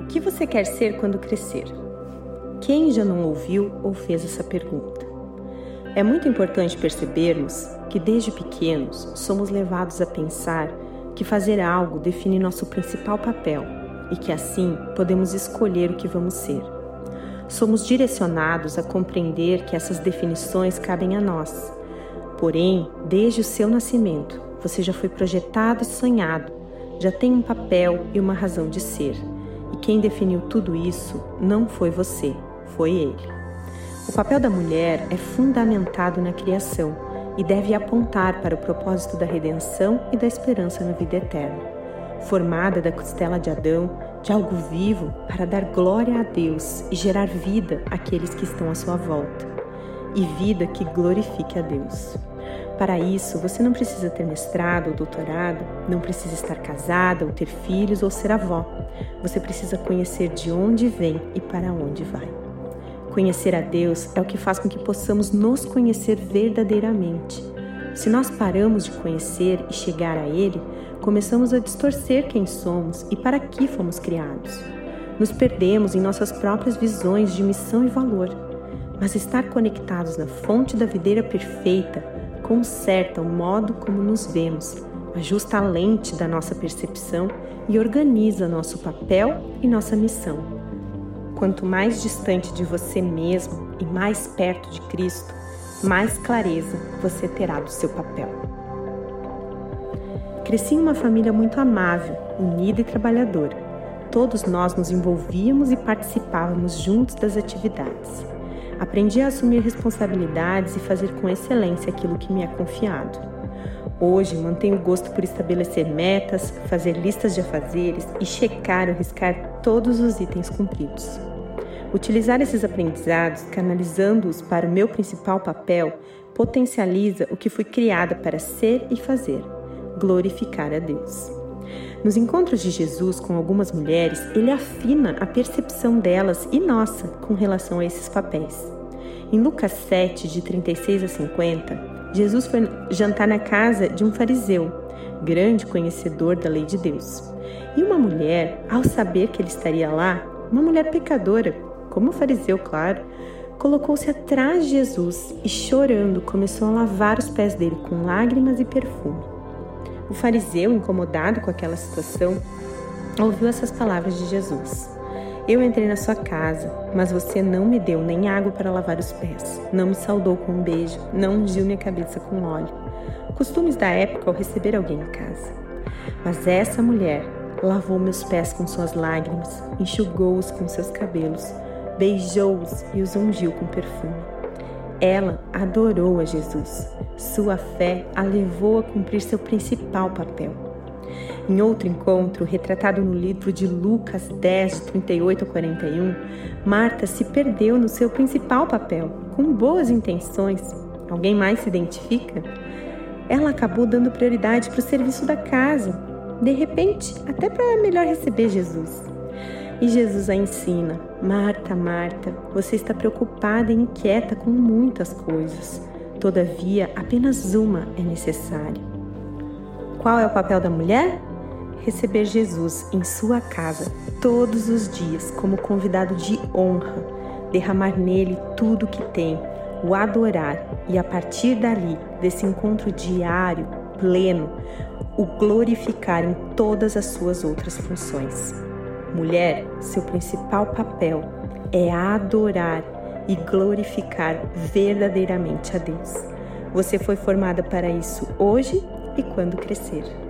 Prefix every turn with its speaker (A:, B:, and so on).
A: O que você quer ser quando crescer? Quem já não ouviu ou fez essa pergunta? É muito importante percebermos que desde pequenos somos levados a pensar que fazer algo define nosso principal papel e que assim podemos escolher o que vamos ser. Somos direcionados a compreender que essas definições cabem a nós. Porém, desde o seu nascimento, você já foi projetado e sonhado, já tem um papel e uma razão de ser. Quem definiu tudo isso não foi você, foi ele. O papel da mulher é fundamentado na criação e deve apontar para o propósito da redenção e da esperança na vida eterna. Formada da costela de Adão, de algo vivo para dar glória a Deus e gerar vida àqueles que estão à sua volta, e vida que glorifique a Deus. Para isso, você não precisa ter mestrado ou doutorado, não precisa estar casada ou ter filhos ou ser avó. Você precisa conhecer de onde vem e para onde vai. Conhecer a Deus é o que faz com que possamos nos conhecer verdadeiramente. Se nós paramos de conhecer e chegar a Ele, começamos a distorcer quem somos e para que fomos criados. Nos perdemos em nossas próprias visões de missão e valor. Mas estar conectados na fonte da videira perfeita conserta o modo como nos vemos, ajusta a lente da nossa percepção e organiza nosso papel e nossa missão. Quanto mais distante de você mesmo e mais perto de Cristo, mais clareza você terá do seu papel. Cresci em uma família muito amável, unida e trabalhadora. Todos nós nos envolvíamos e participávamos juntos das atividades. Aprendi a assumir responsabilidades e fazer com excelência aquilo que me é confiado. Hoje mantenho gosto por estabelecer metas, fazer listas de afazeres e checar ou riscar todos os itens cumpridos. Utilizar esses aprendizados, canalizando-os para o meu principal papel, potencializa o que fui criada para ser e fazer: glorificar a Deus. Nos encontros de Jesus com algumas mulheres, ele afina a percepção delas e nossa com relação a esses papéis. Em Lucas 7, de 36 a 50, Jesus foi jantar na casa de um fariseu, grande conhecedor da lei de Deus. E uma mulher, ao saber que ele estaria lá, uma mulher pecadora, como o fariseu, claro, colocou-se atrás de Jesus e, chorando, começou a lavar os pés dele com lágrimas e perfume. O fariseu, incomodado com aquela situação, ouviu essas palavras de Jesus. Eu entrei na sua casa, mas você não me deu nem água para lavar os pés, não me saudou com um beijo, não ungiu minha cabeça com óleo. Costumes da época ao receber alguém em casa. Mas essa mulher lavou meus pés com suas lágrimas, enxugou-os com seus cabelos, beijou-os e os ungiu com perfume. Ela adorou a Jesus. Sua fé a levou a cumprir seu principal papel. Em outro encontro, retratado no livro de Lucas 10, 38 a 41, Marta se perdeu no seu principal papel, com boas intenções. Alguém mais se identifica? Ela acabou dando prioridade para o serviço da casa, de repente, até para melhor receber Jesus. E Jesus a ensina: Marta, Marta, você está preocupada e inquieta com muitas coisas. Todavia, apenas uma é necessária. Qual é o papel da mulher? Receber Jesus em sua casa todos os dias como convidado de honra, derramar nele tudo o que tem, o adorar e a partir dali, desse encontro diário, pleno, o glorificar em todas as suas outras funções. Mulher, seu principal papel é adorar e glorificar verdadeiramente a Deus. Você foi formada para isso hoje e quando crescer.